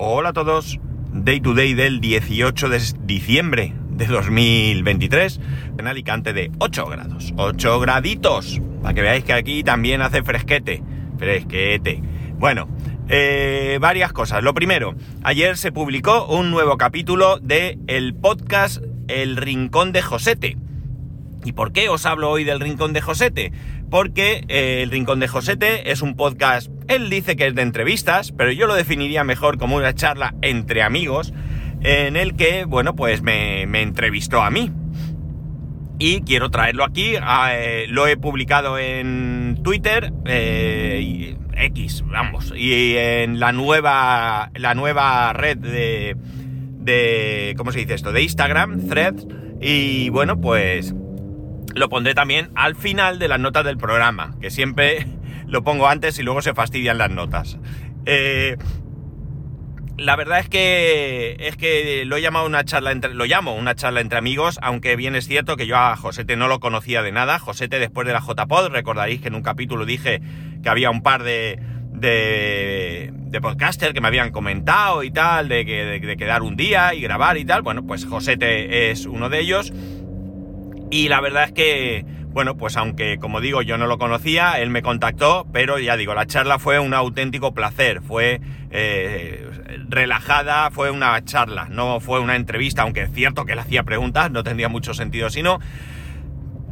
Hola a todos. Day to day del 18 de diciembre de 2023 en Alicante de 8 grados. 8 graditos. Para que veáis que aquí también hace fresquete. Fresquete. Bueno, eh, varias cosas. Lo primero, ayer se publicó un nuevo capítulo de el podcast El Rincón de Josete. ¿Y por qué os hablo hoy del Rincón de Josete? Porque eh, el Rincón de Josete es un podcast, él dice que es de entrevistas, pero yo lo definiría mejor como una charla entre amigos, en el que, bueno, pues me, entrevistó a mí. Y quiero traerlo aquí, eh, lo he publicado en Twitter, eh, X, vamos, y en la nueva, la nueva red de, de, ¿cómo se dice esto? De Instagram, Threads, y bueno, pues lo pondré también al final de las notas del programa, que siempre lo pongo antes y luego se fastidian las notas. Eh, la verdad es que es que lo he llamado una charla entre lo llamo una charla entre amigos, aunque bien es cierto que yo a Josete no lo conocía de nada. Josete después de la JPod, recordaréis que en un capítulo dije que había un par de de, de podcaster que me habían comentado y tal, de, que, de quedar un día y grabar y tal. Bueno, pues Josete es uno de ellos. Y la verdad es que, bueno, pues aunque como digo yo no lo conocía, él me contactó, pero ya digo, la charla fue un auténtico placer, fue eh, relajada, fue una charla, no fue una entrevista, aunque es cierto que él hacía preguntas, no tendría mucho sentido si no,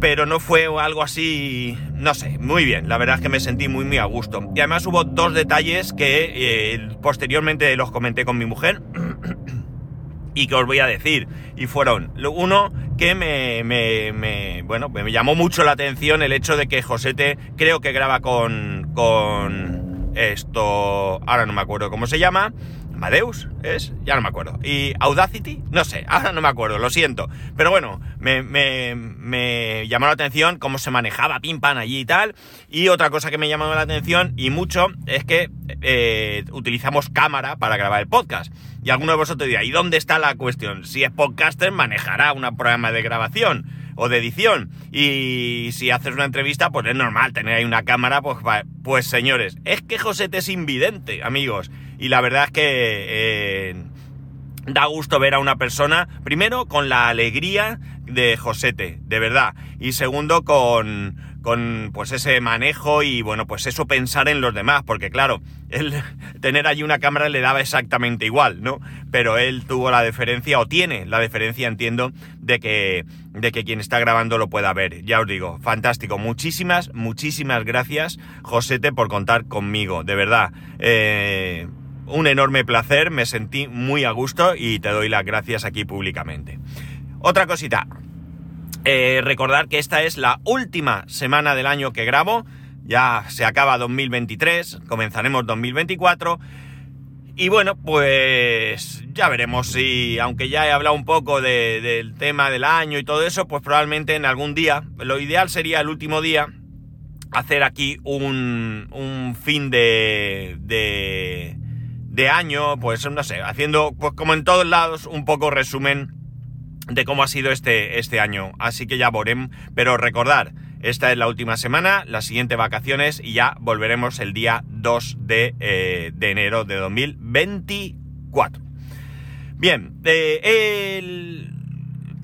pero no fue algo así, no sé, muy bien, la verdad es que me sentí muy, muy a gusto. Y además hubo dos detalles que eh, posteriormente los comenté con mi mujer. y que os voy a decir. Y fueron, uno, que me, me, bueno, me llamó mucho la atención el hecho de que Josete creo que graba con, con esto, ahora no me acuerdo cómo se llama, Amadeus, ¿es? Ya no me acuerdo. ¿Y Audacity? No sé, ahora no me acuerdo, lo siento. Pero bueno, me, me, me llamó la atención cómo se manejaba pim allí y tal. Y otra cosa que me llamó la atención y mucho es que eh, utilizamos cámara para grabar el podcast. Y alguno de vosotros dirá, ¿y dónde está la cuestión? Si es podcaster, manejará un programa de grabación o de edición. Y si haces una entrevista, pues es normal tener ahí una cámara, pues, pues señores, es que José te es invidente, amigos. Y la verdad es que eh, da gusto ver a una persona, primero con la alegría de Josete, de verdad. Y segundo con, con pues ese manejo y bueno, pues eso pensar en los demás, porque claro, él tener allí una cámara le daba exactamente igual, ¿no? Pero él tuvo la deferencia, o tiene la deferencia, entiendo, de que, de que quien está grabando lo pueda ver. Ya os digo, fantástico. Muchísimas, muchísimas gracias, Josete, por contar conmigo, de verdad. Eh, un enorme placer, me sentí muy a gusto y te doy las gracias aquí públicamente. Otra cosita, eh, recordar que esta es la última semana del año que grabo, ya se acaba 2023, comenzaremos 2024. Y bueno, pues ya veremos si, aunque ya he hablado un poco del tema del año y todo eso, pues probablemente en algún día, lo ideal sería el último día, hacer aquí un, un fin de, de, de año, pues no sé, haciendo, pues como en todos lados, un poco resumen de cómo ha sido este, este año. Así que ya volvemos, pero recordar, esta es la última semana, la siguiente vacaciones y ya volveremos el día 2 de, de enero de 2024. Bien, eh,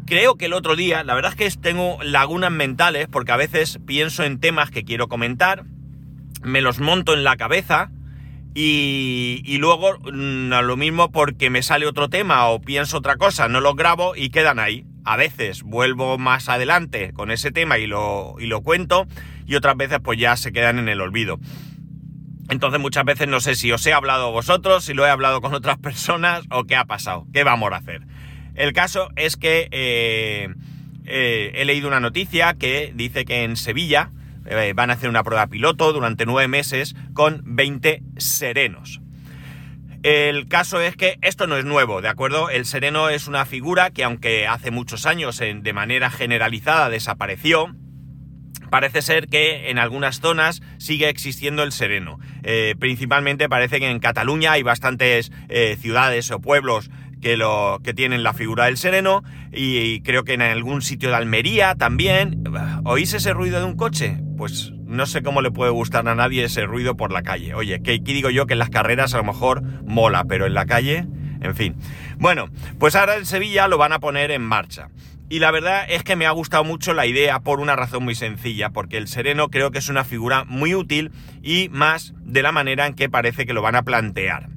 creo que el otro día, la verdad es que tengo lagunas mentales porque a veces pienso en temas que quiero comentar, me los monto en la cabeza, y, luego mm, lo mismo porque me sale otro tema o pienso otra cosa, no los grabo y quedan ahí. A veces vuelvo más adelante con ese tema y lo, y lo cuento y otras veces pues ya se quedan en el olvido. Entonces muchas veces no sé si os he hablado vosotros, si lo he hablado con otras personas o qué ha pasado, qué vamos a hacer. El caso es que eh, eh, he leído una noticia que dice que en Sevilla eh, van a hacer una prueba piloto durante nueve meses con 20 serenos. El caso es que esto no es nuevo, ¿de acuerdo? El sereno es una figura que aunque hace muchos años de manera generalizada desapareció, parece ser que en algunas zonas sigue existiendo el sereno. Eh, principalmente parece que en Cataluña hay bastantes eh, ciudades o pueblos que, lo, que tienen la figura del sereno y creo que en algún sitio de Almería también. ¿Oís ese ruido de un coche? Pues no sé cómo le puede gustar a nadie ese ruido por la calle. Oye, que aquí digo yo que en las carreras a lo mejor mola, pero en la calle, en fin. Bueno, pues ahora en Sevilla lo van a poner en marcha. Y la verdad es que me ha gustado mucho la idea por una razón muy sencilla, porque el sereno creo que es una figura muy útil y más de la manera en que parece que lo van a plantear.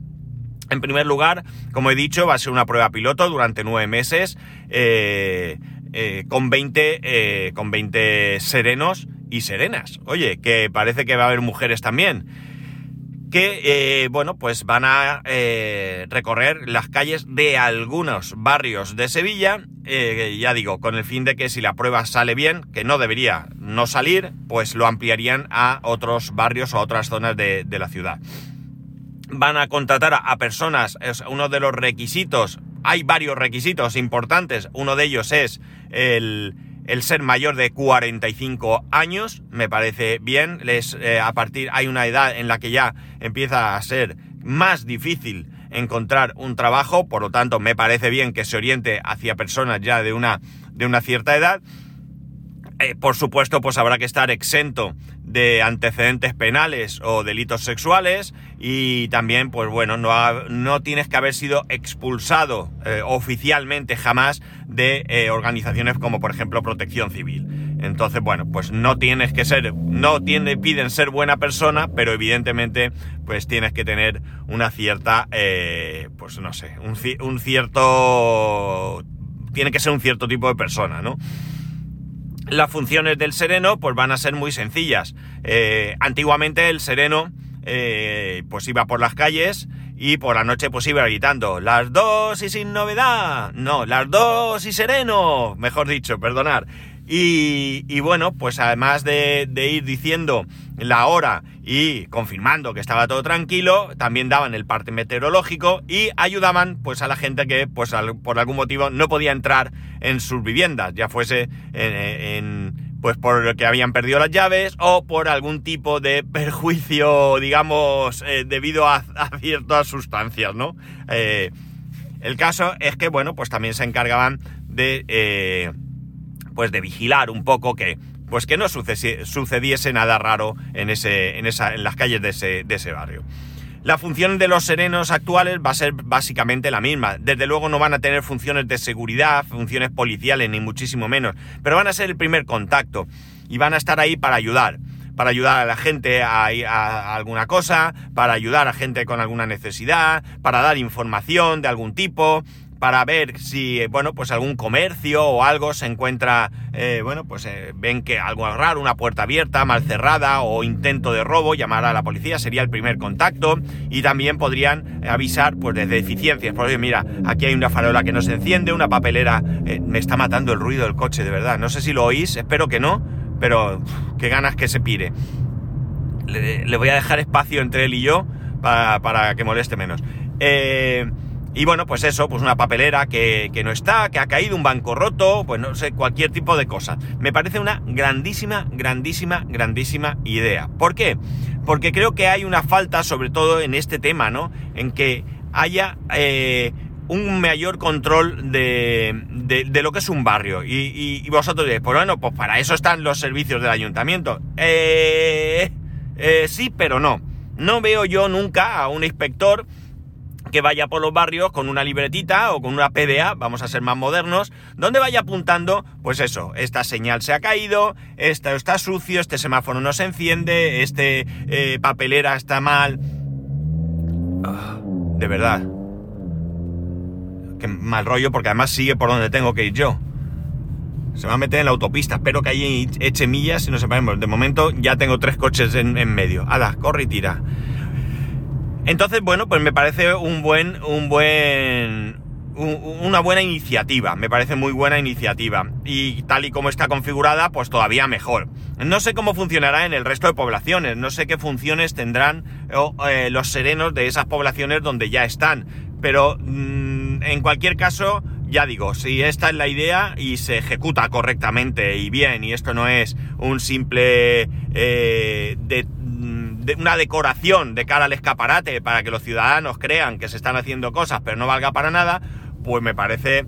En primer lugar, como he dicho, va a ser una prueba piloto durante nueve meses eh, eh, con, 20, eh, con 20 serenos y serenas. Oye, que parece que va a haber mujeres también. Que, bueno, pues van a recorrer las calles de algunos barrios de Sevilla. ya digo, con el fin de que si la prueba sale bien, que no debería no salir, pues lo ampliarían a otros barrios o a otras zonas de la ciudad van a contratar a, personas, es uno de los requisitos, hay varios requisitos importantes, uno de ellos es el, ser mayor de 45 años, me parece bien, les, eh, a partir, hay una edad en la que ya empieza a ser más difícil encontrar un trabajo, por lo tanto me parece bien que se oriente hacia personas ya de una, de una cierta edad. Eh, por supuesto, pues habrá que estar exento de antecedentes penales o delitos sexuales y también, pues bueno, no, no tienes que haber sido expulsado eh, oficialmente jamás de eh, organizaciones como por ejemplo Protección Civil. Entonces, bueno, pues no tienes que ser, no tiene, piden ser buena persona, pero evidentemente pues tienes que tener una cierta, pues no sé, un, un cierto, tiene que ser un cierto tipo de persona, ¿no? Las funciones del sereno pues van a ser muy sencillas. Eh, antiguamente el sereno eh, pues iba por las calles y por la noche pues iba gritando las dos y sin novedad. No, las dos y sereno, mejor dicho, perdonar. Y, bueno, pues además de, ir diciendo la hora y confirmando que estaba todo tranquilo, también daban el parte meteorológico y ayudaban pues a la gente que pues por algún motivo no podía entrar en sus viviendas, ya fuese en, pues por que habían perdido las llaves o por algún tipo de perjuicio, digamos, eh, debido a, ciertas sustancias, ¿no? Eh, el caso es que, bueno, pues también se encargaban de... Eh, pues de vigilar un poco que, pues que no sucediese nada raro en, ese, en, esa, en las calles de ese, de ese barrio. La función de los serenos actuales va a ser básicamente la misma. Desde luego no van a tener funciones de seguridad, funciones policiales, ni muchísimo menos, pero van a ser el primer contacto y van a estar ahí para ayudar. Para ayudar a la gente a, a alguna cosa, para ayudar a gente con alguna necesidad, para dar información de algún tipo, para ver si, bueno, pues algún comercio o algo se encuentra, eh, bueno, pues eh, ven que algo raro, una puerta abierta, mal cerrada o intento de robo, llamar a la policía sería el primer contacto y también podrían avisar pues de deficiencias, por ejemplo, mira, aquí hay una farola que no se enciende, una papelera, eh, me está matando el ruido del coche, de verdad, no sé si lo oís, espero que no, pero qué ganas que se pire. Le, voy a dejar espacio entre él y yo para, para que moleste menos. Eh, y bueno, pues eso, pues una papelera que, no está, que ha caído, un banco roto, pues no sé, cualquier tipo de cosa. Me parece una grandísima, grandísima, grandísima idea. ¿Por qué? Porque creo que hay una falta, sobre todo en este tema, ¿no? En que haya eh, un mayor control de, de, lo que es un barrio. Y, vosotros diréis, pues bueno, pues para eso están los servicios del ayuntamiento. Eh, eh, sí, pero no. No veo yo nunca a un inspector que vaya por los barrios con una libretita o con una PDA, vamos a ser más modernos, donde vaya apuntando, pues eso, esta señal se ha caído, esto está sucio, este semáforo no se enciende, este eh, papelera está mal. Ah, de verdad. Qué mal rollo porque además sigue por donde tengo que ir yo. Se va a meter en la autopista, espero que ahí eche millas y no sepamos. De momento ya tengo tres coches en, en medio. Hala, corre y tira. Entonces, bueno, pues me parece un buen, un buen, una buena iniciativa, me parece muy buena iniciativa. Y tal y como está configurada, pues todavía mejor. No sé cómo funcionará en el resto de poblaciones, no sé qué funciones tendrán eh, los serenos de esas poblaciones donde ya están. Pero mm, en cualquier caso, ya digo, si esta es la idea y se ejecuta correctamente y bien, y esto no es un simple eh, una decoración de cara al escaparate para que los ciudadanos crean que se están haciendo cosas pero no valga para nada, pues me parece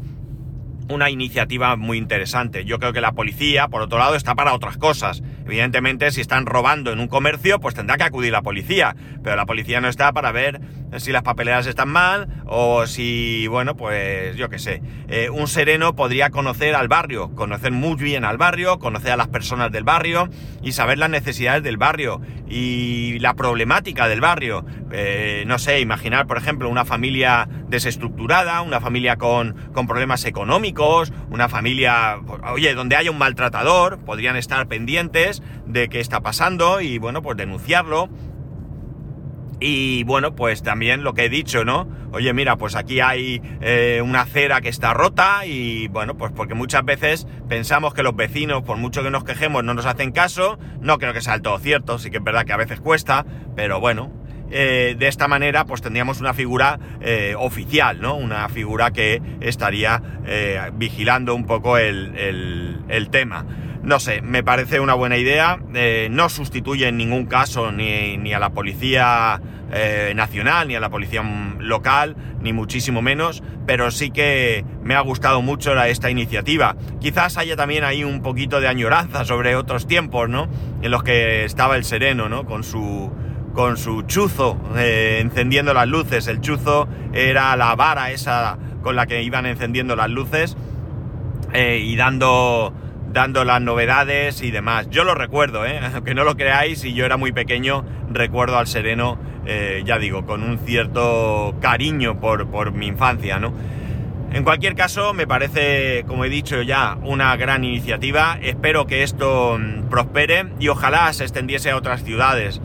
una iniciativa muy interesante. Yo creo que la policía, por otro lado, está para otras cosas. Evidentemente, si están robando en un comercio, pues tendrá que acudir la policía, pero la policía no está para ver si las papeleras están mal o si, bueno, pues yo qué sé. Eh, un sereno podría conocer al barrio, conocer muy bien al barrio, conocer a las personas del barrio y saber las necesidades del barrio y la problemática del barrio. Eh, no sé, imaginar, por ejemplo, una familia desestructurada, una familia con, con problemas económicos, una familia, oye, donde haya un maltratador, podrían estar pendientes de qué está pasando y, bueno, pues denunciarlo y bueno, pues también lo que he dicho, ¿no? Oye, mira, pues aquí hay eh, una acera que está rota y bueno, pues porque muchas veces pensamos que los vecinos, por mucho que nos quejemos, no nos hacen caso. No creo que sea todo cierto, sí que es verdad que a veces cuesta, pero bueno, eh, de esta manera pues tendríamos una figura eh, oficial, ¿no? Una figura que estaría vigilando un poco el, el tema. No sé, me parece una buena idea. Eh, no sustituye en ningún caso ni, a la policía eh, nacional, ni a la policía local, ni muchísimo menos, pero sí que me ha gustado mucho esta iniciativa. Quizás haya también ahí un poquito de añoranza sobre otros tiempos, ¿no? En los que estaba el sereno, ¿no? Con su, con su chuzo eh, encendiendo las luces. El chuzo era la vara esa con la que iban encendiendo las luces y dando dando las novedades y demás. Yo lo recuerdo, ¿eh? aunque no lo creáis, y yo era muy pequeño, recuerdo al Sereno, eh, ya digo, con un cierto cariño por, por mi infancia, ¿no? En cualquier caso, me parece, como he dicho ya, una gran iniciativa. Espero que esto mm, prospere y ojalá se extendiese a otras ciudades.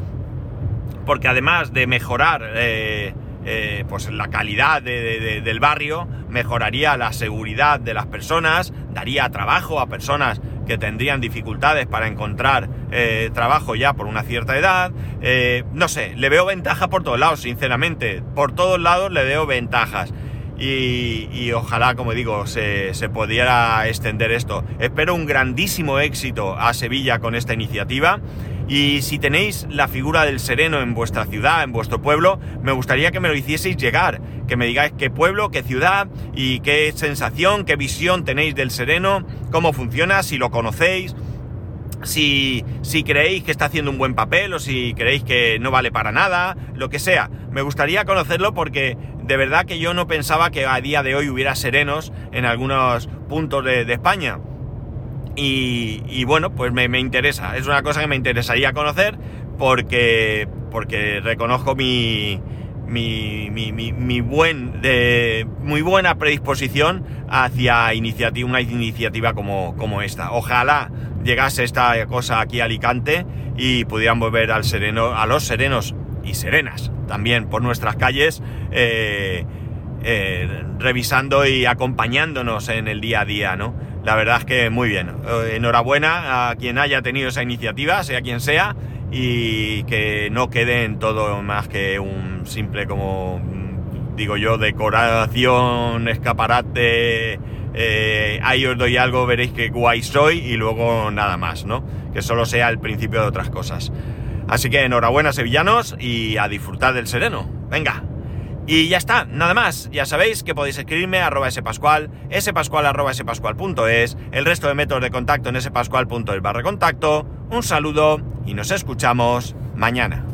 Porque además de mejorar eh, eh, pues la calidad del barrio, mejoraría la seguridad de las personas, daría trabajo a personas que tendrían dificultades para encontrar eh, trabajo ya por una cierta edad. Eh, no sé, le veo ventaja por todos lados, sinceramente. Por todos lados le veo ventajas. Y, ojalá, como digo, se, se, pudiera extender esto. Espero un grandísimo éxito a Sevilla con esta iniciativa. Y si tenéis la figura del sereno en vuestra ciudad, en vuestro pueblo, me gustaría que me lo hicieseis llegar, que me digáis qué pueblo, qué ciudad y qué sensación, qué visión tenéis del sereno, cómo funciona, si lo conocéis, si, si creéis que está haciendo un buen papel o si creéis que no vale para nada, lo que sea. Me gustaría conocerlo porque de verdad que yo no pensaba que a día de hoy hubiera serenos en algunos puntos de, de España. Y, bueno, pues me, interesa, es una cosa que me interesaría conocer porque, porque reconozco mi, mi, mi, mi, buen, de, muy buena predisposición hacia iniciativa, una iniciativa como, como esta. Ojalá llegase esta cosa aquí a Alicante y pudiéramos ver al sereno, a los serenos y serenas también por nuestras calles. Eh, eh, revisando y acompañándonos en el día a día, ¿no? La verdad es que muy bien. Eh, enhorabuena a quien haya tenido esa iniciativa, sea quien sea, y que no quede en todo más que un simple, como digo yo, decoración, escaparate. Eh, ahí os doy algo, veréis que guay soy y luego nada más, ¿no? Que solo sea el principio de otras cosas. Así que enhorabuena sevillanos y a disfrutar del sereno. Venga, y ya está, nada más. Ya sabéis que podéis escribirme a arroba spascual, spascual arroba spascual.es, el resto de métodos de contacto en spascual.es barra contacto. Un saludo y nos escuchamos mañana.